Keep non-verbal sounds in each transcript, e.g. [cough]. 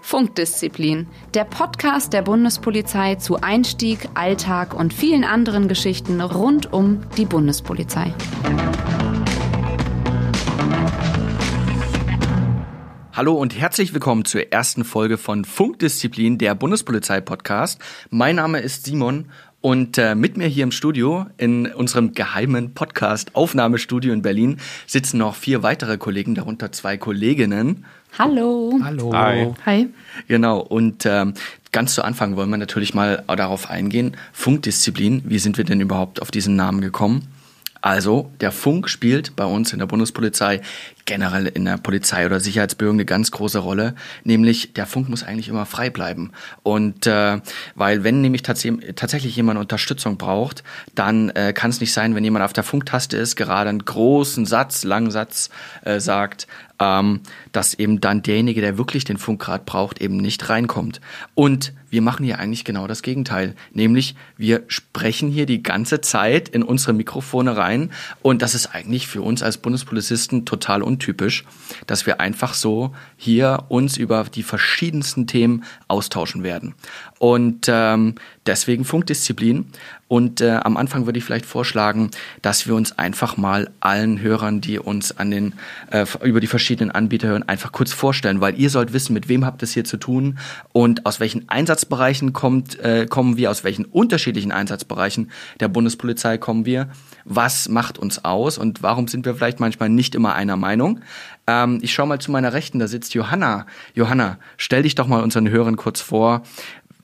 Funkdisziplin, der Podcast der Bundespolizei zu Einstieg, Alltag und vielen anderen Geschichten rund um die Bundespolizei. Hallo und herzlich willkommen zur ersten Folge von Funkdisziplin, der Bundespolizei-Podcast. Mein Name ist Simon und äh, mit mir hier im Studio, in unserem geheimen Podcast-Aufnahmestudio in Berlin, sitzen noch vier weitere Kollegen, darunter zwei Kolleginnen. Hallo. Hallo. Hi. Hi. Genau, und ähm, ganz zu Anfang wollen wir natürlich mal darauf eingehen. Funkdisziplin, wie sind wir denn überhaupt auf diesen Namen gekommen? Also, der Funk spielt bei uns in der Bundespolizei generell in der Polizei oder Sicherheitsbehörden eine ganz große Rolle, nämlich der Funk muss eigentlich immer frei bleiben. Und äh, weil wenn nämlich tats tatsächlich jemand Unterstützung braucht, dann äh, kann es nicht sein, wenn jemand auf der Funktaste ist, gerade einen großen Satz, langen Satz äh, sagt, ähm, dass eben dann derjenige, der wirklich den Funk gerade braucht, eben nicht reinkommt. Und wir machen hier eigentlich genau das Gegenteil, nämlich wir sprechen hier die ganze Zeit in unsere Mikrofone rein und das ist eigentlich für uns als Bundespolizisten total untypisch, dass wir einfach so hier uns über die verschiedensten Themen austauschen werden. Und ähm, deswegen Funkdisziplin. Und äh, am Anfang würde ich vielleicht vorschlagen, dass wir uns einfach mal allen Hörern, die uns an den äh, über die verschiedenen Anbieter hören, einfach kurz vorstellen, weil ihr sollt wissen, mit wem habt es hier zu tun und aus welchen Einsatzbereichen kommt, äh, kommen wir, aus welchen unterschiedlichen Einsatzbereichen der Bundespolizei kommen wir, was macht uns aus und warum sind wir vielleicht manchmal nicht immer einer Meinung. Ähm, ich schaue mal zu meiner Rechten, da sitzt Johanna. Johanna, stell dich doch mal unseren Hörern kurz vor.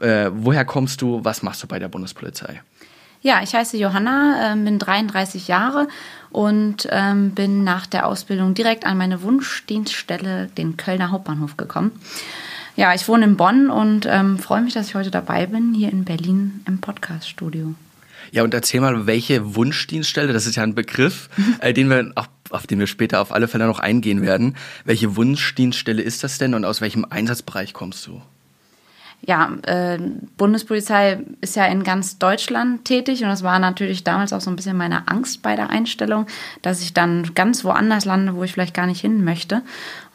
Äh, woher kommst du? Was machst du bei der Bundespolizei? Ja, ich heiße Johanna, äh, bin 33 Jahre und ähm, bin nach der Ausbildung direkt an meine Wunschdienststelle, den Kölner Hauptbahnhof, gekommen. Ja, ich wohne in Bonn und ähm, freue mich, dass ich heute dabei bin, hier in Berlin im Podcaststudio. Ja, und erzähl mal, welche Wunschdienststelle, das ist ja ein Begriff, [laughs] äh, den wir auch, auf den wir später auf alle Fälle noch eingehen werden. Welche Wunschdienststelle ist das denn und aus welchem Einsatzbereich kommst du? Ja, äh, Bundespolizei ist ja in ganz Deutschland tätig und das war natürlich damals auch so ein bisschen meine Angst bei der Einstellung, dass ich dann ganz woanders lande, wo ich vielleicht gar nicht hin möchte.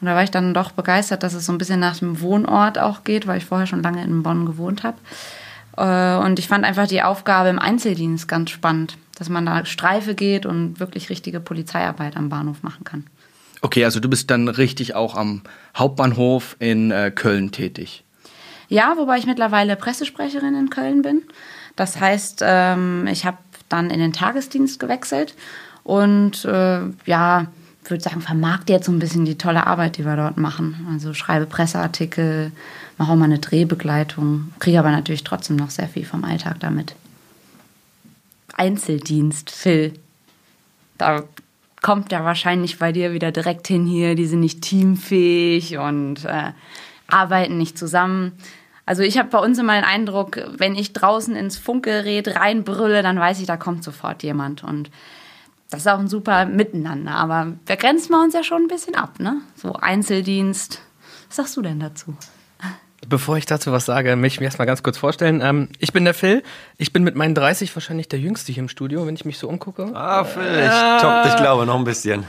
Und da war ich dann doch begeistert, dass es so ein bisschen nach dem Wohnort auch geht, weil ich vorher schon lange in Bonn gewohnt habe. Äh, und ich fand einfach die Aufgabe im Einzeldienst ganz spannend, dass man da Streife geht und wirklich richtige Polizeiarbeit am Bahnhof machen kann. Okay, also du bist dann richtig auch am Hauptbahnhof in äh, Köln tätig. Ja, wobei ich mittlerweile Pressesprecherin in Köln bin. Das heißt, ähm, ich habe dann in den Tagesdienst gewechselt und äh, ja, würde sagen, vermarkte jetzt so ein bisschen die tolle Arbeit, die wir dort machen. Also schreibe Presseartikel, mache auch mal eine Drehbegleitung, kriege aber natürlich trotzdem noch sehr viel vom Alltag damit. Einzeldienst, Phil. Da kommt ja wahrscheinlich bei dir wieder direkt hin hier, die sind nicht teamfähig und äh, arbeiten nicht zusammen. Also ich habe bei uns immer den Eindruck, wenn ich draußen ins Funkgerät reinbrülle, dann weiß ich, da kommt sofort jemand. Und das ist auch ein super Miteinander. Aber wir grenzen wir uns ja schon ein bisschen ab, ne? So Einzeldienst. Was sagst du denn dazu? Bevor ich dazu was sage, möchte ich mich erstmal ganz kurz vorstellen. Ähm, ich bin der Phil. Ich bin mit meinen 30 wahrscheinlich der Jüngste hier im Studio, wenn ich mich so umgucke. Ah, Phil, ich top, ich glaube, noch ein bisschen.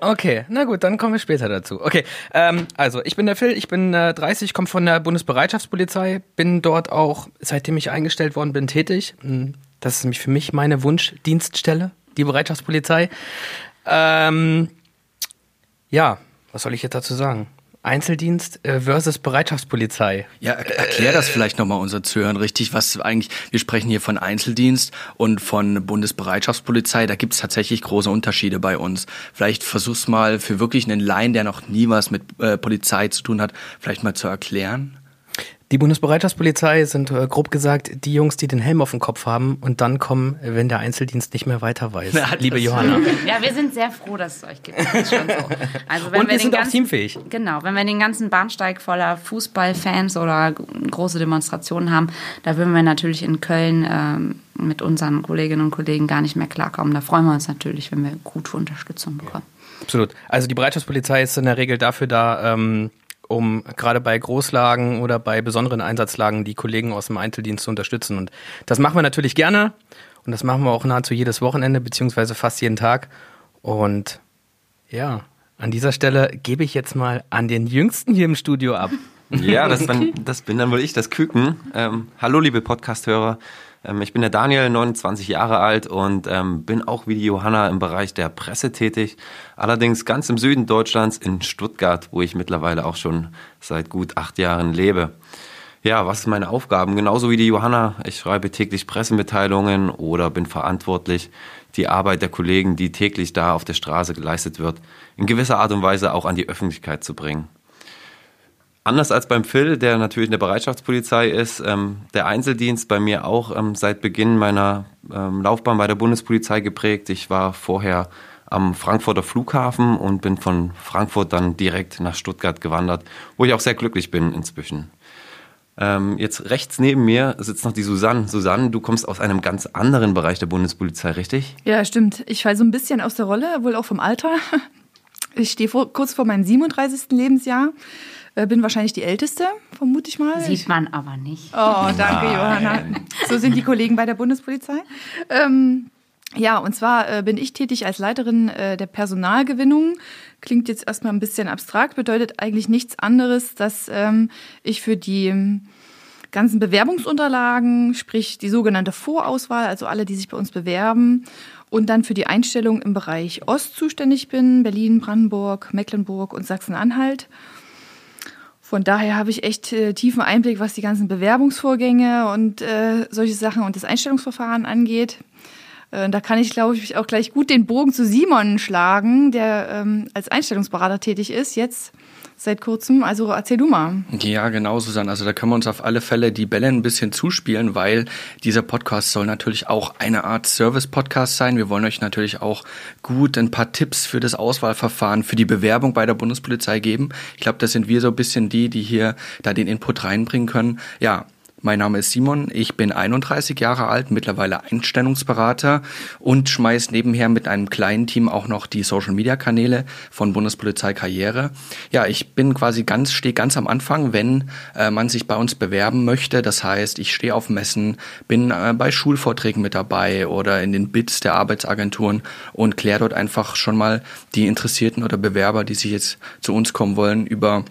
Okay, na gut, dann kommen wir später dazu. Okay, ähm, also ich bin der Phil, ich bin äh, 30, komme von der Bundesbereitschaftspolizei, bin dort auch, seitdem ich eingestellt worden bin, tätig. Hm, das ist nämlich für mich meine Wunschdienststelle, die Bereitschaftspolizei. Ähm, ja, was soll ich jetzt dazu sagen? Einzeldienst äh, versus Bereitschaftspolizei. Ja, erklär das vielleicht nochmal unseren Zuhörern richtig, was eigentlich, wir sprechen hier von Einzeldienst und von Bundesbereitschaftspolizei, da gibt es tatsächlich große Unterschiede bei uns. Vielleicht versuch's mal für wirklich einen Laien, der noch nie was mit äh, Polizei zu tun hat, vielleicht mal zu erklären. Die Bundesbereitschaftspolizei sind äh, grob gesagt die Jungs, die den Helm auf dem Kopf haben und dann kommen, wenn der Einzeldienst nicht mehr weiter weiß. [laughs] Na, liebe Johanna. Ja, wir sind sehr froh, dass es euch gibt. Das ist schon so. Also, wenn und wir, wir sind ganzen, auch teamfähig. Genau, wenn wir den ganzen Bahnsteig voller Fußballfans oder große Demonstrationen haben, da würden wir natürlich in Köln ähm, mit unseren Kolleginnen und Kollegen gar nicht mehr klarkommen. Da freuen wir uns natürlich, wenn wir gute Unterstützung bekommen. Absolut. Also die Bereitschaftspolizei ist in der Regel dafür da, ähm, um gerade bei Großlagen oder bei besonderen Einsatzlagen die Kollegen aus dem Einzeldienst zu unterstützen. Und das machen wir natürlich gerne und das machen wir auch nahezu jedes Wochenende beziehungsweise fast jeden Tag. Und Ja, an dieser Stelle gebe ich jetzt mal an den Jüngsten hier im Studio ab. Ja, das, [laughs] dann, das bin dann wohl ich, das Küken. Ähm, hallo, liebe Podcast-Hörer. Ähm, ich bin der Daniel, 29 Jahre alt und ähm, bin auch wie die Johanna im Bereich der Presse tätig. Allerdings ganz im Süden Deutschlands in Stuttgart, wo ich mittlerweile auch schon seit gut acht Jahren lebe. Ja, was sind meine Aufgaben? Genauso wie die Johanna. Ich schreibe täglich Pressemitteilungen oder bin verantwortlich, die Arbeit der Kollegen, die täglich da auf der Straße geleistet wird, in gewisser Art und Weise auch an die Öffentlichkeit zu bringen. Anders als beim Phil, der natürlich in der Bereitschaftspolizei ist, ähm, der Einzeldienst bei mir auch ähm, seit Beginn meiner ähm, Laufbahn bei der Bundespolizei geprägt. Ich war vorher am Frankfurter Flughafen und bin von Frankfurt dann direkt nach Stuttgart gewandert, wo ich auch sehr glücklich bin inzwischen. Ähm, jetzt rechts neben mir sitzt noch die Susanne. Susanne, du kommst aus einem ganz anderen Bereich der Bundespolizei, richtig? Ja, stimmt. Ich falle so ein bisschen aus der Rolle, wohl auch vom Alter. [laughs] Ich stehe vor, kurz vor meinem 37. Lebensjahr. Äh, bin wahrscheinlich die Älteste, vermute ich mal. Sieht man aber nicht. Oh, danke, Johanna. So sind die Kollegen bei der Bundespolizei. Ähm, ja, und zwar äh, bin ich tätig als Leiterin äh, der Personalgewinnung. Klingt jetzt erstmal ein bisschen abstrakt, bedeutet eigentlich nichts anderes, dass ähm, ich für die ähm, ganzen Bewerbungsunterlagen, sprich die sogenannte Vorauswahl, also alle, die sich bei uns bewerben, und dann für die Einstellung im Bereich Ost zuständig bin, Berlin, Brandenburg, Mecklenburg und Sachsen-Anhalt. Von daher habe ich echt äh, tiefen Einblick, was die ganzen Bewerbungsvorgänge und äh, solche Sachen und das Einstellungsverfahren angeht. Äh, da kann ich, glaube ich, auch gleich gut den Bogen zu Simon schlagen, der ähm, als Einstellungsberater tätig ist, jetzt seit kurzem. Also erzähl du mal. Ja, genau, Susanne. Also da können wir uns auf alle Fälle die Bälle ein bisschen zuspielen, weil dieser Podcast soll natürlich auch eine Art Service-Podcast sein. Wir wollen euch natürlich auch gut ein paar Tipps für das Auswahlverfahren, für die Bewerbung bei der Bundespolizei geben. Ich glaube, das sind wir so ein bisschen die, die hier da den Input reinbringen können. Ja, mein Name ist Simon, ich bin 31 Jahre alt, mittlerweile Einstellungsberater und schmeiß nebenher mit einem kleinen Team auch noch die Social Media Kanäle von Bundespolizei Karriere. Ja, ich bin quasi ganz, stehe ganz am Anfang, wenn äh, man sich bei uns bewerben möchte. Das heißt, ich stehe auf Messen, bin äh, bei Schulvorträgen mit dabei oder in den Bits der Arbeitsagenturen und kläre dort einfach schon mal die Interessierten oder Bewerber, die sich jetzt zu uns kommen wollen, über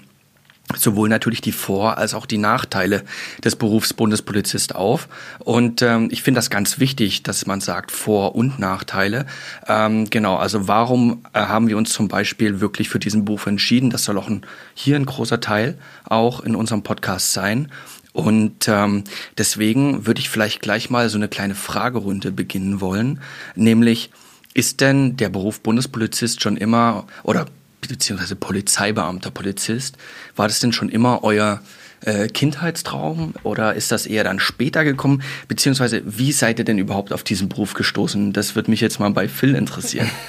sowohl natürlich die Vor- als auch die Nachteile des Berufs Bundespolizist auf. Und ähm, ich finde das ganz wichtig, dass man sagt Vor- und Nachteile. Ähm, genau, also warum äh, haben wir uns zum Beispiel wirklich für diesen Beruf entschieden? Das soll auch ein, hier ein großer Teil auch in unserem Podcast sein. Und ähm, deswegen würde ich vielleicht gleich mal so eine kleine Fragerunde beginnen wollen, nämlich ist denn der Beruf Bundespolizist schon immer oder beziehungsweise Polizeibeamter, Polizist. War das denn schon immer euer äh, Kindheitstraum oder ist das eher dann später gekommen? Beziehungsweise wie seid ihr denn überhaupt auf diesen Beruf gestoßen? Das würde mich jetzt mal bei Phil interessieren. [laughs]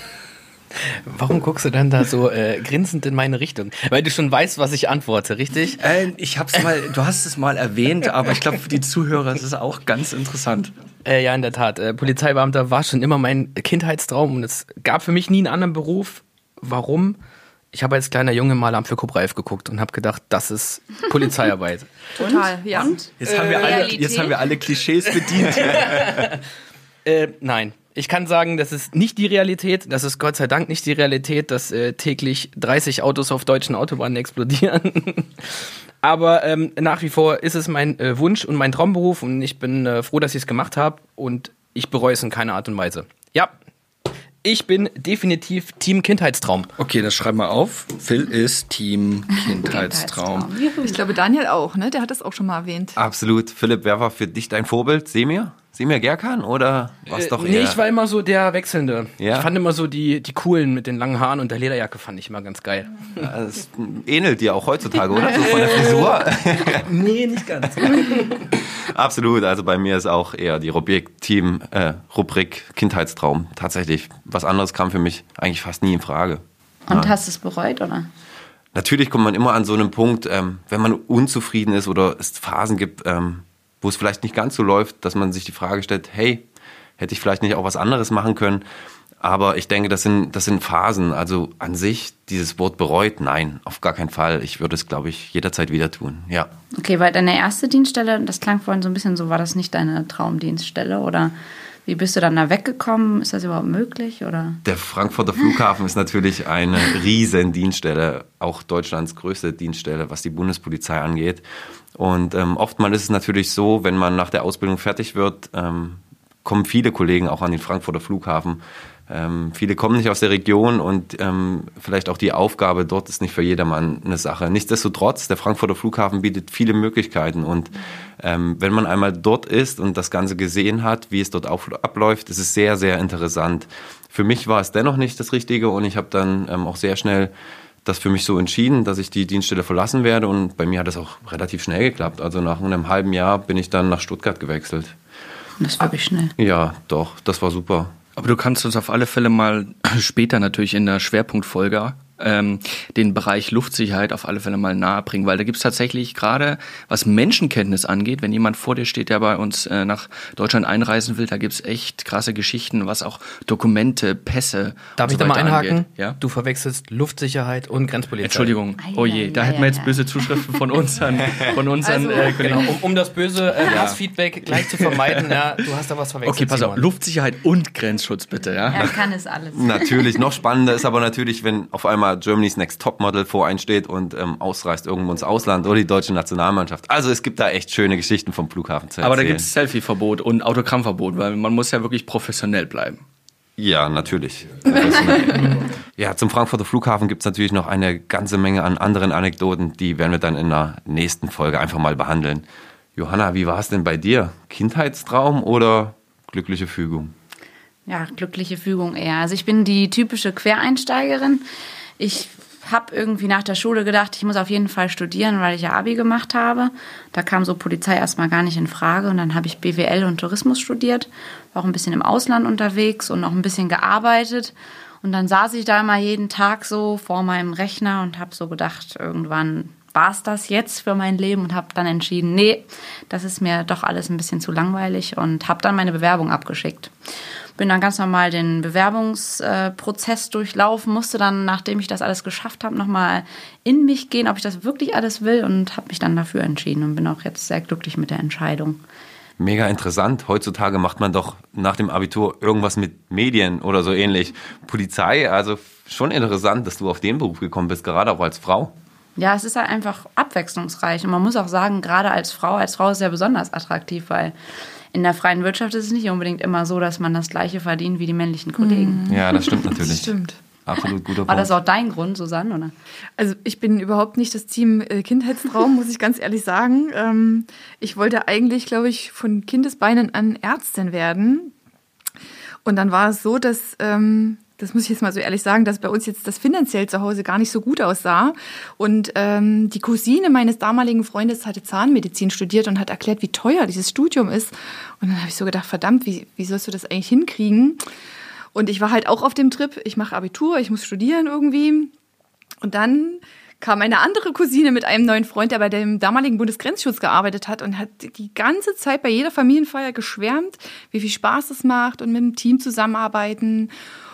Warum guckst du dann da so äh, grinsend in meine Richtung? Weil du schon weißt, was ich antworte, richtig? Äh, ich hab's mal, du hast es mal erwähnt, aber ich glaube für die Zuhörer ist es auch ganz interessant. Äh, ja, in der Tat. Äh, Polizeibeamter war schon immer mein Kindheitstraum und es gab für mich nie einen anderen Beruf. Warum? Ich habe als kleiner Junge mal am für Cobra 11 geguckt und habe gedacht, das ist Polizeiarbeit. [laughs] Total, ja. Und? Jetzt, haben wir alle, jetzt haben wir alle Klischees bedient. [laughs] äh, nein. Ich kann sagen, das ist nicht die Realität. Das ist Gott sei Dank nicht die Realität, dass äh, täglich 30 Autos auf deutschen Autobahnen explodieren. [laughs] Aber ähm, nach wie vor ist es mein äh, Wunsch und mein Traumberuf und ich bin äh, froh, dass ich es gemacht habe und ich bereue es in keiner Art und Weise. Ja, ich bin definitiv Team Kindheitstraum. Okay, das schreiben wir auf. Phil ist Team Kindheitstraum. Ich glaube, Daniel auch, ne? Der hat das auch schon mal erwähnt. Absolut. Philipp, wer war für dich dein Vorbild? Semir? Semir Gerkan oder was doch eher? Nee, ich war immer so der Wechselnde. Ja? Ich fand immer so die, die coolen mit den langen Haaren und der Lederjacke fand ich immer ganz geil. Das ähnelt dir auch heutzutage, oder? So von der [laughs] Frisur? nee, nicht ganz. [laughs] Absolut. Also bei mir ist auch eher die Rubrik Team, äh, Rubrik Kindheitstraum. Tatsächlich. Was anderes kam für mich eigentlich fast nie in Frage. Und ja. hast du es bereut, oder? Natürlich kommt man immer an so einem Punkt, ähm, wenn man unzufrieden ist oder es Phasen gibt, ähm, wo es vielleicht nicht ganz so läuft, dass man sich die Frage stellt, hey, hätte ich vielleicht nicht auch was anderes machen können? Aber ich denke, das sind, das sind Phasen. Also an sich, dieses Wort bereut, nein, auf gar keinen Fall. Ich würde es, glaube ich, jederzeit wieder tun, ja. Okay, weil deine erste Dienststelle, das klang vorhin so ein bisschen so, war das nicht deine Traumdienststelle oder Wie bist du dann da weggekommen? Ist das überhaupt möglich? Oder? Der Frankfurter Flughafen ist natürlich eine riesen Dienststelle, auch Deutschlands größte Dienststelle, was die Bundespolizei angeht. Und ähm, oftmals ist es natürlich so, wenn man nach der Ausbildung fertig wird, ähm, kommen viele Kollegen auch an den Frankfurter Flughafen. Ähm, viele kommen nicht aus der Region und ähm, vielleicht auch die Aufgabe dort ist nicht für jedermann eine Sache. Nichtsdestotrotz, der Frankfurter Flughafen bietet viele Möglichkeiten und ähm, wenn man einmal dort ist und das Ganze gesehen hat, wie es dort abläuft, ist es sehr, sehr interessant. Für mich war es dennoch nicht das Richtige und ich habe dann ähm, auch sehr schnell das für mich so entschieden, dass ich die Dienststelle verlassen werde und bei mir hat das auch relativ schnell geklappt. Also nach einem halben Jahr bin ich dann nach Stuttgart gewechselt. Das war wirklich schnell. Ja, doch, das war super. Aber du kannst uns auf alle Fälle mal [clears throat] später natürlich in der Schwerpunktfolge ähm, den Bereich Luftsicherheit auf alle Fälle mal nahe bringen, weil da gibt's tatsächlich gerade, was Menschenkenntnis angeht, wenn jemand vor dir steht, der bei uns äh, nach Deutschland einreisen will, da gibt's echt krasse Geschichten, was auch Dokumente, Pässe. Darf und ich so da mal einhaken? Angeht. Ja? Du verwechselst Luftsicherheit und Grenzpolizei. Entschuldigung, Ei, oh je, da hätten wir jetzt böse Zuschriften von uns an, von unseren Also, äh, Kollegen. genau, um, um das böse äh, Hassfeedback gleich zu vermeiden, ja, du hast da was verwechselt. Okay, pass auf, Simon. Luftsicherheit und Grenzschutz bitte, ja? Er kann es alles. Natürlich, noch spannender ist aber natürlich, wenn auf einmal Germany's Next Topmodel vor einen steht und ähm, ausreist irgendwo ins Ausland oder die deutsche Nationalmannschaft. Also es gibt da echt schöne Geschichten vom Flughafen zu erzählen. Aber da gibt's Selfie-Verbot und Autogrammverbot, weil man muss ja wirklich professionell bleiben. Ja, natürlich. ja, zum Frankfurter Flughafen gibt's natürlich noch eine ganze Menge an anderen Anekdoten, die werden wir dann in der nächsten Folge einfach mal behandeln. Johanna, wie war es denn bei dir? Kindheitstraum oder glückliche Fügung? Ja, glückliche Fügung eher. Also ich bin die typische Quereinsteigerin. Ich habe irgendwie nach der Schule gedacht, ich muss auf jeden Fall studieren, weil ich ja Abi gemacht habe. Da kam so Polizei erstmal gar nicht in Frage und dann habe ich BWL und Tourismus studiert, war auch ein bisschen im Ausland unterwegs und noch ein bisschen gearbeitet. Und dann saß ich da immer jeden Tag so vor meinem Rechner und habe so gedacht, irgendwann war es das jetzt für mein Leben und habe dann entschieden, nee, das ist mir doch alles ein bisschen zu langweilig und habe dann meine Bewerbung abgeschickt. Bin dann ganz normal den Bewerbungsprozess durchlaufen, musste dann, nachdem ich das alles geschafft habe, nochmal in mich gehen, ob ich das wirklich alles will und habe mich dann dafür entschieden und bin auch jetzt sehr glücklich mit der Entscheidung. Mega interessant. Heutzutage macht man doch nach dem Abitur irgendwas mit Medien oder so ähnlich. Polizei, also schon interessant, dass du auf den Beruf gekommen bist, gerade auch als Frau. Ja, es ist halt einfach abwechslungsreich. Und man muss auch sagen, gerade als Frau, als Frau ist es ja besonders attraktiv, weil in der freien Wirtschaft ist es nicht unbedingt immer so, dass man das gleiche verdient wie die männlichen Kollegen. Ja, das stimmt [laughs] natürlich. Stimmt. Absolut guter War Punkt. das auch dein Grund, Susanne? Oder? Also ich bin überhaupt nicht das Team äh, Kindheitstraum, muss ich ganz ehrlich sagen. Ähm, ich wollte eigentlich, glaube ich, von Kindesbeinen an Ärztin werden. Und dann war es so, dass, ähm, das muss ich jetzt mal so ehrlich sagen, dass bei uns jetzt das finanziell zu Hause gar nicht so gut aussah. Und ähm, die Cousine meines damaligen Freundes hatte Zahnmedizin studiert und hat erklärt, wie teuer dieses Studium ist. Und dann habe ich so gedacht, verdammt, wie, wie sollst du das eigentlich hinkriegen? Und ich war halt auch auf dem Trip, ich mache Abitur, ich muss studieren irgendwie. Und dann kam eine andere Cousine mit einem neuen Freund, der bei dem damaligen Bundesgrenzschutz gearbeitet hat und hat die ganze Zeit bei jeder Familienfeier geschwärmt, wie viel Spaß es macht und mit dem Team zusammenarbeiten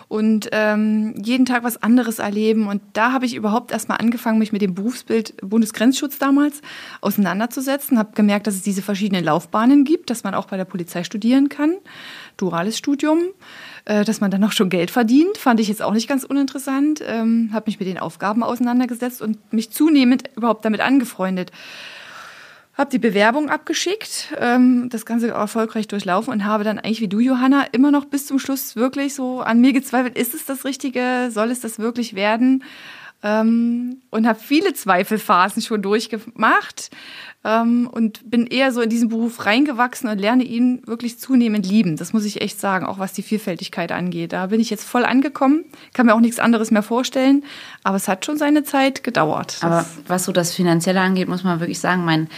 und ähm, jeden Tag was anderes erleben. Und da habe ich überhaupt erstmal angefangen, mich mit dem Berufsbild Bundesgrenzschutz damals auseinanderzusetzen, habe gemerkt, dass es diese verschiedenen Laufbahnen gibt, dass man auch bei der Polizei studieren kann, duales Studium äh, dass man dann auch schon Geld verdient, fand ich jetzt auch nicht ganz uninteressant. Ähm, habe mich mit den Aufgaben auseinandergesetzt und mich zunehmend überhaupt damit angefreundet. Habe die Bewerbung abgeschickt, ähm, das Ganze erfolgreich durchlaufen und habe dann eigentlich wie du, Johanna, immer noch bis zum Schluss wirklich so an mir gezweifelt, ist es das Richtige, soll es das wirklich werden? Ähm, und habe viele Zweifelphasen schon durchgemacht ähm, und bin eher so in diesen Beruf reingewachsen und lerne ihn wirklich zunehmend lieben. Das muss ich echt sagen, auch was die Vielfältigkeit angeht. Da bin ich jetzt voll angekommen, kann mir auch nichts anderes mehr vorstellen, aber es hat schon seine Zeit gedauert. Aber was so das Finanzielle angeht, muss man wirklich sagen, mein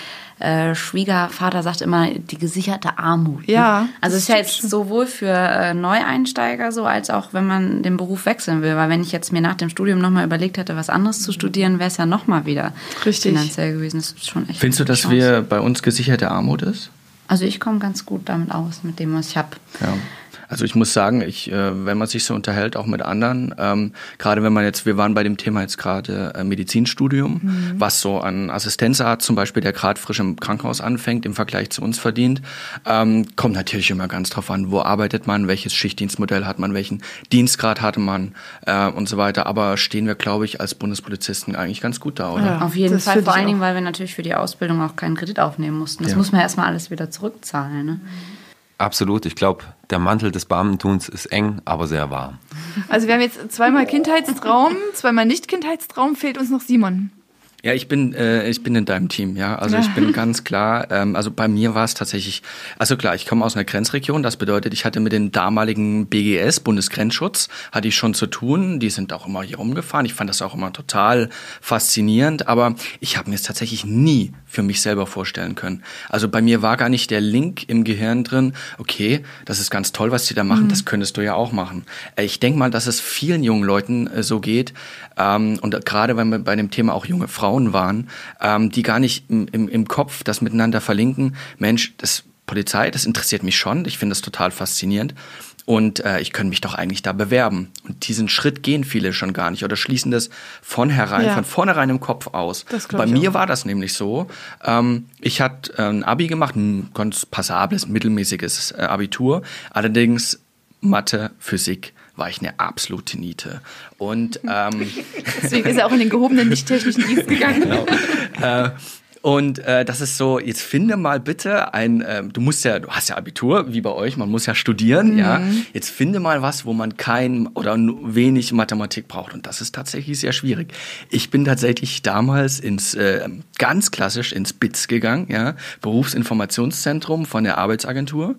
äh, Schwiegervater sagt immer die gesicherte Armut. ne? Ja, Also das es ist ja jetzt schon. sowohl für äh, Neueinsteiger so, als auch wenn man den Beruf wechseln will. Weil wenn ich jetzt mir nach dem Studium nochmal überlegt hätte, was anderes zu studieren, wäre es ja nochmal wieder Richtig. finanziell gewesen. Das ist schon echt Findest du, dass Chance. wir bei uns gesicherte Armut ist? Also ich komme ganz gut damit aus, mit dem, was ich habe. Ja. Also ich muss sagen, ich, äh, wenn man sich so unterhält, auch mit anderen, ähm, gerade wenn man jetzt, wir waren bei dem Thema jetzt gerade äh, Medizinstudium, mhm. was so an Assistenzarzt zum Beispiel, der gerade frisch im Krankenhaus anfängt, im Vergleich zu uns verdient, ähm, kommt natürlich immer ganz drauf an, wo arbeitet man, welches Schichtdienstmodell hat man, welchen Dienstgrad hatte man äh, und so weiter. Aber stehen wir, glaube ich, als Bundespolizisten eigentlich ganz gut da, oder? Ja, auf jeden Fall, vor allen Dingen, weil wir natürlich für die Ausbildung auch keinen Kredit aufnehmen mussten. Das ja. muss man erstmal alles wieder zurückzahlen. Ne? Absolut. Ich glaube, der Mantel des Beamtentuns ist eng, aber sehr warm. Also wir haben jetzt zweimal Kindheitstraum, zweimal Nicht-Kindheitstraum, fehlt uns noch Simon. Ja, ich bin, äh, ich bin in deinem Team, ja. Also ja. ich bin [laughs] ganz klar, ähm, also bei mir war es tatsächlich, also klar, ich komme aus einer Grenzregion, das bedeutet, ich hatte mit den damaligen BGS, Bundesgrenzschutz, hatte ich schon zu tun. Die sind auch immer hier rumgefahren. Ich fand das auch immer total faszinierend, aber ich habe mir es tatsächlich nie für mich selber vorstellen können. Also bei mir war gar nicht der Link im Gehirn drin, okay, das ist ganz toll, was die da machen, mhm. das könntest du ja auch machen. Äh, ich denke mal, dass es vielen jungen Leuten äh, so geht ähm, und gerade wenn wir bei dem Thema auch junge Frauen waren, ähm, die gar nicht im, im, im Kopf das miteinander verlinken. Mensch, das Polizei, das interessiert mich schon, ich finde das total faszinierend und äh, ich könnte mich doch eigentlich da bewerben. Und diesen Schritt gehen viele schon gar nicht oder schließen das von herein, ja. von vornherein im Kopf aus. Bei mir auch. war das nämlich so. Ähm, ich hatte äh, ein Abi gemacht, ein ganz passables, mittelmäßiges äh, Abitur, allerdings Mathe, Physik war ich eine absolute Niete. Und ähm, [laughs] deswegen ist er auch in den gehobenen nicht-technischen Dienst [laughs] gegangen. Genau. Äh, und äh, das ist so, jetzt finde mal bitte ein, äh, du musst ja, du hast ja Abitur, wie bei euch, man muss ja studieren, mhm. ja. Jetzt finde mal was, wo man kein oder wenig Mathematik braucht. Und das ist tatsächlich sehr schwierig. Ich bin tatsächlich damals ins, äh, ganz klassisch ins BITS gegangen, ja, Berufsinformationszentrum von der Arbeitsagentur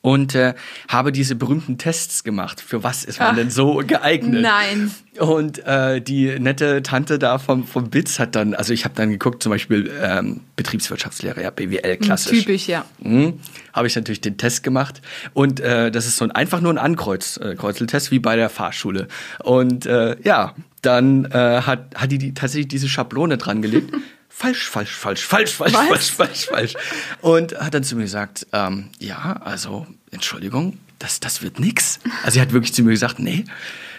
und äh, habe diese berühmten Tests gemacht. Für was ist man Ach, denn so geeignet? Nein. Und äh, die nette Tante da vom, vom BITS hat dann, also ich habe dann geguckt, zum Beispiel ähm, Betriebswirtschaftslehre, ja, BWL hm, klassisch. Typisch, ja. Mhm. Habe ich natürlich den Test gemacht. Und äh, das ist so ein, einfach nur ein Ankreuzeltest, äh, wie bei der Fahrschule. Und äh, ja, dann äh, hat, hat die, die tatsächlich diese Schablone dran gelegt. [laughs] falsch, falsch, falsch, falsch, falsch, Was? falsch, falsch, falsch. Und hat dann zu mir gesagt, ähm, ja, also, Entschuldigung, das, das wird nix. Also sie hat wirklich zu mir gesagt, nee,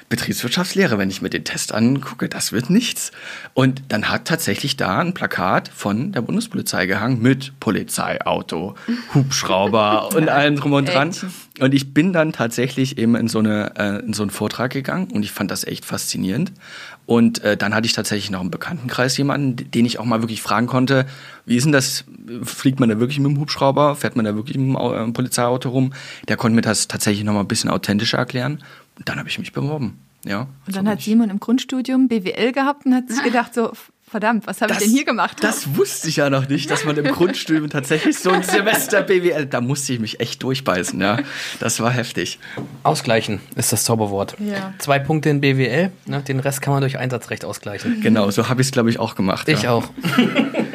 Betriebswirtschaftslehre, wenn ich mir den Test angucke, das wird nichts. Und dann hat tatsächlich da ein Plakat von der Bundespolizei gehangen mit Polizeiauto, [laughs] Hubschrauber und allem drum und dran. Und ich bin dann tatsächlich eben in so, eine, äh, in so einen Vortrag gegangen und ich fand das echt faszinierend. Und äh, dann hatte ich tatsächlich noch im Bekanntenkreis jemanden, den ich auch mal wirklich fragen konnte, wie ist denn das? Fliegt man da wirklich mit dem Hubschrauber? Fährt man da wirklich mit dem äh, Polizeiauto rum? Der konnte mir das tatsächlich noch mal ein bisschen authentischer erklären. Und dann habe ich mich beworben. Ja, und dann hat Simon im Grundstudium BWL gehabt und hat sich gedacht, so, verdammt, was habe ich denn hier gemacht? Das wusste ich ja noch nicht, dass man im Grundstudium tatsächlich so ein Semester BWL, da musste ich mich echt durchbeißen, ja. Das war heftig. Ausgleichen ist das Zauberwort. Ja. Zwei Punkte in BWL, ne? den Rest kann man durch Einsatzrecht ausgleichen. Genau, so habe ich es, glaube ich, auch gemacht. Ich ja. auch. [laughs]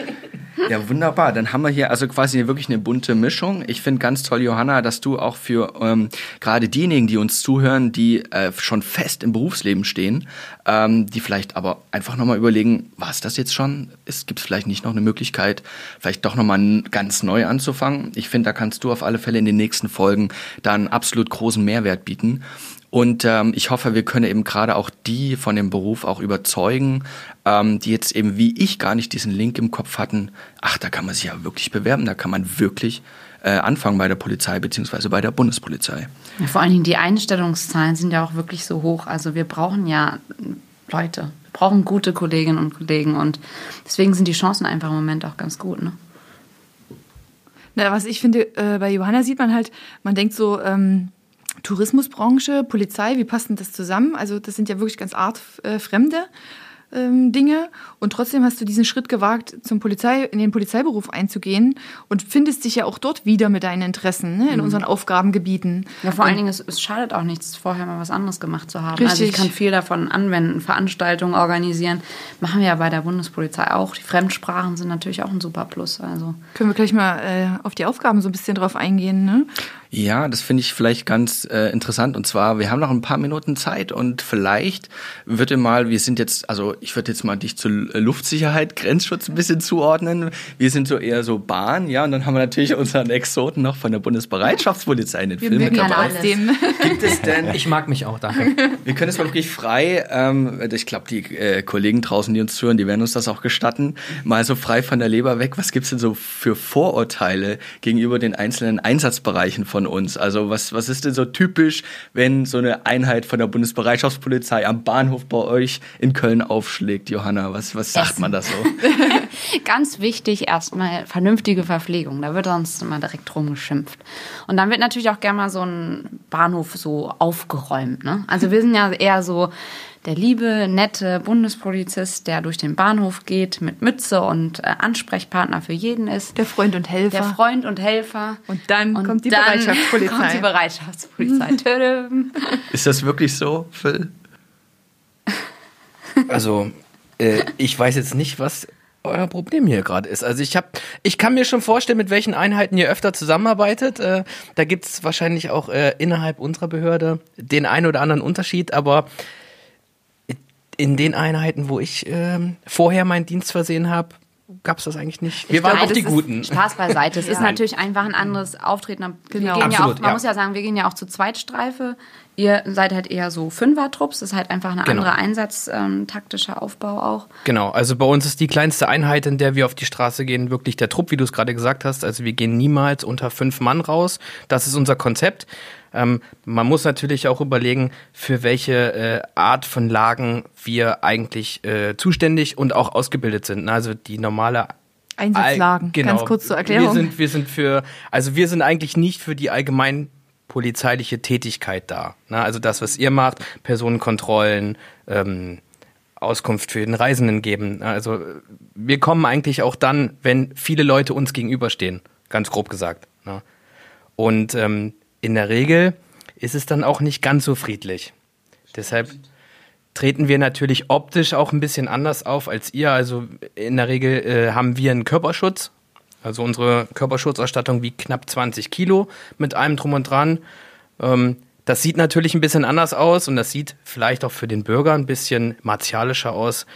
Ja, wunderbar. Dann haben wir hier also quasi wirklich eine bunte Mischung. Ich finde ganz toll, Johanna, dass du auch für ähm, gerade diejenigen, die uns zuhören, die äh, schon fest im Berufsleben stehen, ähm, die vielleicht aber einfach nochmal überlegen, war es das jetzt schon? Es gibt vielleicht nicht noch eine Möglichkeit, vielleicht doch nochmal ganz neu anzufangen. Ich finde, da kannst du auf alle Fälle in den nächsten Folgen da einen absolut großen Mehrwert bieten. Und ähm, ich hoffe, wir können eben gerade auch die von dem Beruf auch überzeugen, ähm, die jetzt eben wie ich gar nicht diesen Link im Kopf hatten. Ach, da kann man sich ja wirklich bewerben, da kann man wirklich äh, anfangen bei der Polizei beziehungsweise bei der Bundespolizei. Ja, vor allen Dingen die Einstellungszahlen sind ja auch wirklich so hoch. Also wir brauchen ja Leute, wir brauchen gute Kolleginnen und Kollegen und deswegen sind die Chancen einfach im Moment auch ganz gut. Ne? Na, was ich finde, äh, bei Johanna sieht man halt, man denkt so, ähm, Tourismusbranche, Polizei, wie passt denn das zusammen? Also das sind ja wirklich ganz artfremde ähm, Dinge und trotzdem hast du diesen Schritt gewagt, zum Polizei, in den Polizeiberuf einzugehen und findest dich ja auch dort wieder mit deinen Interessen ne, in mhm. unseren Aufgabengebieten. Ja, vor und allen Dingen, es, es, schadet auch nichts, vorher mal was anderes gemacht zu haben. Richtig. Also ich kann viel davon anwenden, Veranstaltungen organisieren. Machen wir ja bei der Bundespolizei auch. Die Fremdsprachen sind natürlich auch ein super Plus. Also. Können wir gleich mal äh, auf die Aufgaben so ein bisschen drauf eingehen, ne? Ja, das finde ich vielleicht ganz äh, interessant. Und zwar, wir haben noch ein paar Minuten Zeit und vielleicht würde mal, wir sind jetzt, also also ich würde jetzt mal dich zur Luftsicherheit, Grenzschutz ein bisschen zuordnen. Wir sind so eher so Bahn, ja, und dann haben wir natürlich unseren Exoten noch von der Bundesbereitschaftspolizei in den Wir Film mögen mit ja dabei. alles dem. [laughs] Gibt es denn Ich mag mich auch, danke. wir können es mal wirklich frei, ähm, ich glaube, die äh, Kollegen draußen, die uns zuhören, die werden uns das auch gestatten, mal so frei von der Leber weg. Was gibt's denn so für Vorurteile gegenüber den einzelnen Einsatzbereichen von uns? Also was, was ist denn so typisch, wenn so eine Einheit von der Bundesbereitschaftspolizei am Bahnhof bei euch in Köln aufschlägt, Johanna? Was, was sagt Essen. man da so? [laughs] Ganz wichtig erstmal vernünftige Verpflegung. Da wird sonst immer direkt rumgeschimpft. Und dann wird natürlich auch gerne mal so ein Bahnhof so aufgeräumt. Ne? Also wir sind ja eher so der liebe, nette Bundespolizist, der durch den Bahnhof geht mit Mütze und äh, Ansprechpartner für jeden ist. Der Freund und Helfer. Der Freund und Helfer. Und dann [laughs] kommt die Bereitschaftspolizei. Kommt die Bereitschaftspolizei. Ist das wirklich so, Phil? Also, äh, ich weiß jetzt nicht, was euer Problem hier gerade ist. Also ich habe, ich kann mir schon vorstellen, mit welchen Einheiten ihr öfter zusammenarbeitet. Äh, da gibt es wahrscheinlich auch äh, innerhalb unserer Behörde den einen oder anderen Unterschied, aber in den Einheiten, wo ich ähm, vorher meinen Dienst versehen habe, gab es das eigentlich nicht. Wir Ich waren glaube, auch die ist Guten. Spaß beiseite. Es ist [laughs] Ja. natürlich einfach ein anderes Auftreten. Wir Genau. gehen ja Absolut, auch, man ja. muss ja sagen, wir gehen ja auch zu Zweitstreife. Ihr seid halt eher so Fünfer-Trupps. Das ist halt einfach ein Genau. anderer Einsatz, ähm, taktischer Aufbau auch. Genau, also bei uns ist die kleinste Einheit, in der wir auf die Straße gehen, wirklich der Trupp, wie du es gerade gesagt hast. Also wir gehen niemals unter fünf Mann raus. Das ist unser Konzept. Ähm, man muss natürlich auch überlegen, für welche äh, Art von Lagen wir eigentlich äh, zuständig und auch ausgebildet sind. Also die normale Einsatzlagen. All- genau. Ganz kurz zur Erklärung. Wir sind, wir sind für, also wir sind eigentlich nicht für die allgemein polizeiliche Tätigkeit da. Ne? Also das, was ihr macht, Personenkontrollen, ähm, Auskunft für den Reisenden geben. Also wir kommen eigentlich auch dann, wenn viele Leute uns gegenüberstehen, ganz grob gesagt. Ne? Und ähm, in der Regel ist es dann auch nicht ganz so friedlich. Deshalb treten wir natürlich optisch auch ein bisschen anders auf als ihr. Also in der Regel äh, haben wir einen Körperschutz. Also unsere Körperschutzausstattung wiegt knapp 20 Kilo mit allem drum und dran. Ähm, das sieht natürlich ein bisschen anders aus und das sieht vielleicht auch für den Bürger ein bisschen martialischer aus.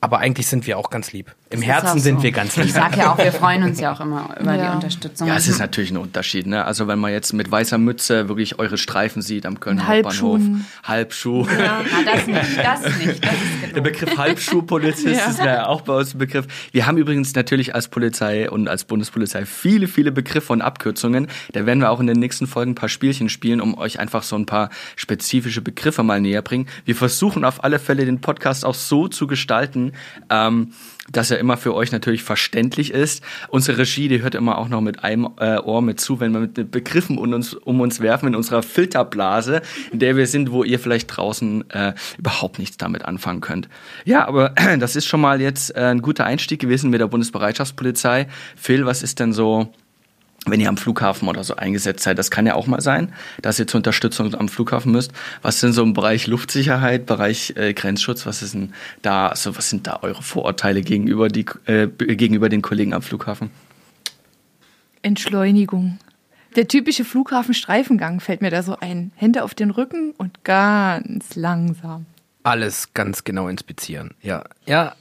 Aber eigentlich sind wir auch ganz lieb. Im Das Herzen auch sind so. wir ganz Ich lieb. sag ja auch, wir freuen uns ja auch immer [laughs] über Ja. die Unterstützung. Ja, es ist natürlich ein Unterschied. Ne? Also wenn man jetzt mit weißer Mütze wirklich eure Streifen sieht am Kölner Hauptbahnhof. Halbschuhen. Halbschuh. ja, na, das nicht, das [laughs] nicht. Das ist Der. Begriff Halbschuhpolizist Ja. ist ja auch bei uns ein Begriff. Wir haben übrigens natürlich als Polizei und als Bundespolizei viele, viele Begriffe und Abkürzungen. Da werden wir auch in den nächsten Folgen ein paar Spielchen spielen, um euch einfach so ein paar spezifische Begriffe mal näher bringen. Wir versuchen auf alle Fälle den Podcast auch so zu gestalten, ähm, dass er immer für euch natürlich verständlich ist. Unsere Regie, die hört immer auch noch mit einem äh, Ohr mit zu, wenn wir mit Begriffen um uns, um uns werfen in unserer Filterblase, in der wir sind, wo ihr vielleicht draußen äh, überhaupt nichts damit anfangen könnt. Ja, aber [clears throat] das ist schon mal jetzt äh, ein guter Einstieg gewesen mit der Bundesbereitschaftspolizei. Phil, was ist denn so, wenn ihr am Flughafen oder so eingesetzt seid, das kann ja auch mal sein, dass ihr zur Unterstützung am Flughafen müsst. Was sind so im Bereich Luftsicherheit, Bereich äh, Grenzschutz, was ist denn da, also was sind da eure Vorurteile gegenüber, die, äh, gegenüber den Kollegen am Flughafen? Entschleunigung. Der typische Flughafenstreifengang fällt mir da so ein. Hände auf den Rücken und ganz langsam. Alles ganz genau inspizieren. Ja, ja.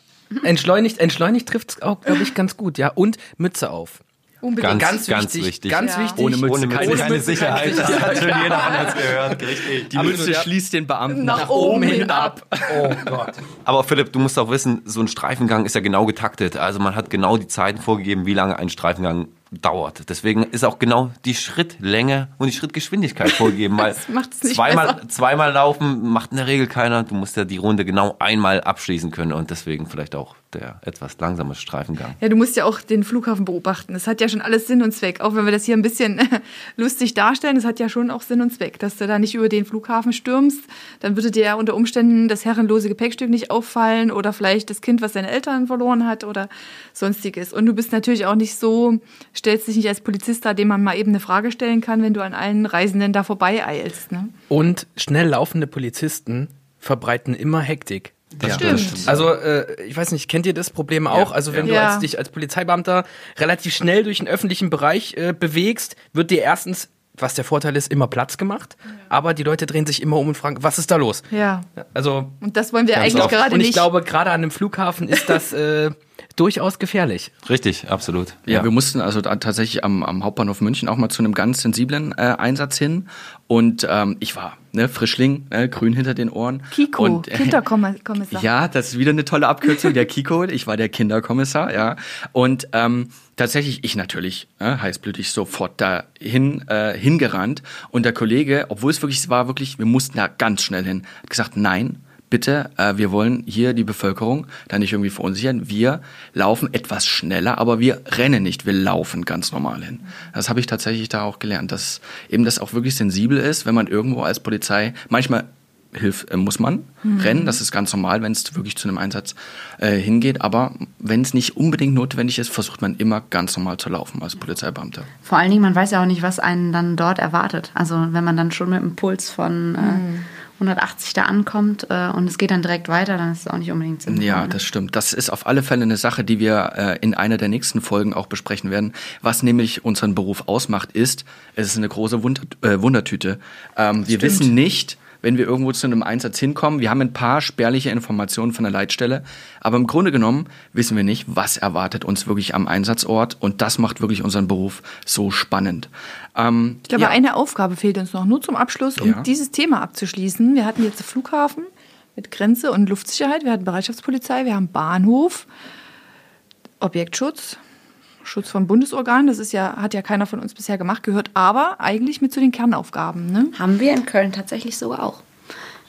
Entschleunigt, entschleunigt trifft es auch, glaube ich, ganz gut. Ja, und Mütze auf. Unbedingt. Ganz, ganz wichtig. Ganz Ja. wichtig. Ohne Mütze Ohne Mütze keine keine, Sicherheit. Sicherheit. Das [laughs] hat schon jeder anders gehört. Richtig. Die Absolut, Mütze ja. schließt den Beamten Nach oben hin ab. Oh Gott. Aber Philipp, du musst auch wissen, so ein Streifengang ist ja genau getaktet. Also man hat genau die Zeiten vorgegeben, wie lange ein Streifengang dauert. Deswegen ist auch genau die Schrittlänge und die Schrittgeschwindigkeit vorgegeben, [laughs] weil zweimal, besser. zweimal laufen macht in der Regel keiner. Du musst ja die Runde genau einmal abschließen können und deswegen vielleicht auch der etwas langsame Streifengang. Ja, du musst ja auch den Flughafen beobachten. Das hat ja schon alles Sinn und Zweck. Auch wenn wir das hier ein bisschen [laughs] lustig darstellen, das hat ja schon auch Sinn und Zweck. Dass du da nicht über den Flughafen stürmst, dann würde dir ja unter Umständen das herrenlose Gepäckstück nicht auffallen oder vielleicht das Kind, was seine Eltern verloren hat oder sonstiges. Und du bist natürlich auch nicht so, stellst dich nicht als Polizist da, dem man mal eben eine Frage stellen kann, wenn du an allen Reisenden da vorbeieilst. Ne? Und schnell laufende Polizisten verbreiten immer Hektik. Das Stimmt. Also, äh, ich weiß nicht, kennt ihr das Problem auch? Also, wenn Ja. du Ja. als, dich als Polizeibeamter relativ schnell durch den öffentlichen Bereich äh, bewegst, wird dir erstens was der Vorteil ist, immer Platz gemacht, aber die Leute drehen sich immer um und fragen, was ist da los? Ja. Also Und das wollen wir eigentlich oft. gerade und ich nicht. glaube, gerade an einem Flughafen ist das äh, [laughs] durchaus gefährlich. Richtig, absolut. Ja, wir mussten also da tatsächlich am, am Hauptbahnhof München auch mal zu einem ganz sensiblen äh, Einsatz hin. Und ähm, ich war ne, Frischling, ne, grün hinter den Ohren. Kiko, und, äh, Kinderkommissar. [laughs] Ja, das ist wieder eine tolle Abkürzung, der Kiko. Ich war der Kinderkommissar, ja. Und ähm, tatsächlich, ich natürlich, äh, heißblütig sofort dahin äh, hingerannt. Und der Kollege, obwohl es wirklich es war, wirklich, wir mussten da ganz schnell hin, hat gesagt, nein, bitte, äh, wir wollen hier die Bevölkerung da nicht irgendwie verunsichern. Wir laufen etwas schneller, aber wir rennen nicht, wir laufen ganz normal hin. Das habe ich tatsächlich da auch gelernt, dass eben das auch wirklich sensibel ist, wenn man irgendwo als Polizei, manchmal hilft, äh, muss man rennen, das ist ganz normal, wenn es wirklich zu einem Einsatz äh, hingeht, aber wenn es nicht unbedingt notwendig ist, versucht man immer ganz normal zu laufen als Polizeibeamter. Vor allen Dingen, man weiß ja auch nicht, was einen dann dort erwartet. Also wenn man dann schon mit einem Puls von äh, 180 da ankommt äh, und es geht dann direkt weiter, dann ist es auch nicht unbedingt sinnvoll. Ja, ne? das stimmt. Das ist auf alle Fälle eine Sache, die wir äh, in einer der nächsten Folgen auch besprechen werden. Was nämlich unseren Beruf ausmacht, ist, es ist eine große Wunder, äh, Wundertüte. Ähm, wir wissen nicht, wenn wir irgendwo zu einem Einsatz hinkommen, wir haben ein paar spärliche Informationen von der Leitstelle, aber im Grunde genommen wissen wir nicht, was erwartet uns wirklich am Einsatzort und das macht wirklich unseren Beruf so spannend. Ähm, Ich glaube, ja. eine Aufgabe fehlt uns noch, nur zum Abschluss, um Ja. dieses Thema abzuschließen. Wir hatten jetzt Flughafen mit Grenze und Luftsicherheit, wir hatten Bereitschaftspolizei, wir haben Bahnhof, Objektschutz, Schutz von Bundesorganen, das ist ja, hat ja keiner von uns bisher gemacht, gehört aber eigentlich mit zu den Kernaufgaben. Ne? Haben wir in Köln tatsächlich sogar auch.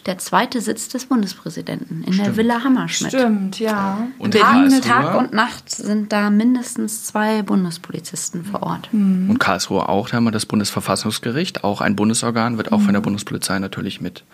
Der zweite Sitz des Bundespräsidenten in der Villa Hammerschmidt. Stimmt, ja. Und Tag, Karlsruhe? Tag und Nacht sind da mindestens zwei Bundespolizisten vor Ort. Mhm. Und Karlsruhe auch, da haben wir das Bundesverfassungsgericht, auch ein Bundesorgan, wird auch von der Bundespolizei natürlich mit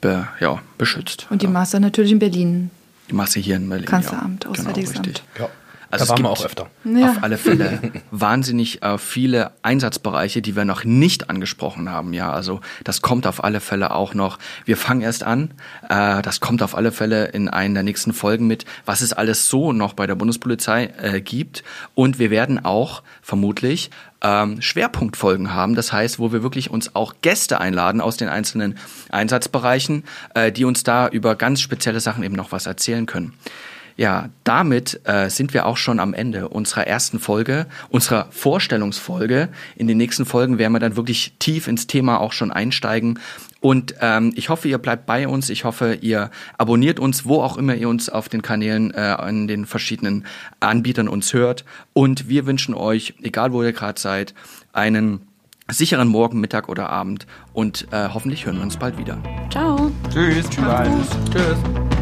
be, ja, beschützt. Und die ja. Master natürlich in Berlin. Die Masse hier in Berlin. Kanzleramt, ja. Auswärtiges genau. Amt. Ja. Also da es waren wir gibt auch öfter. Ja. Auf alle Fälle [laughs] wahnsinnig äh, viele Einsatzbereiche, die wir noch nicht angesprochen haben. Ja, also das kommt auf alle Fälle auch noch. Wir fangen erst an. Äh, das kommt auf alle Fälle in einen der nächsten Folgen mit, was es alles so noch bei der Bundespolizei äh, gibt. Und wir werden auch vermutlich ähm, Schwerpunktfolgen haben. Das heißt, wo wir wirklich uns auch Gäste einladen aus den einzelnen Einsatzbereichen, äh, die uns da über ganz spezielle Sachen eben noch was erzählen können. Ja, damit äh, sind wir auch schon am Ende unserer ersten Folge, unserer Vorstellungsfolge. In den nächsten Folgen werden wir dann wirklich tief ins Thema auch schon einsteigen. Und ähm, ich hoffe, ihr bleibt bei uns. Ich hoffe, ihr abonniert uns, wo auch immer ihr uns auf den Kanälen, äh, in den verschiedenen Anbietern uns hört. Und wir wünschen euch, egal wo ihr gerade seid, einen sicheren Morgen, Mittag oder Abend. Und äh, hoffentlich hören wir uns bald wieder. Ciao. Tschüss. Tschüss. Tschüss.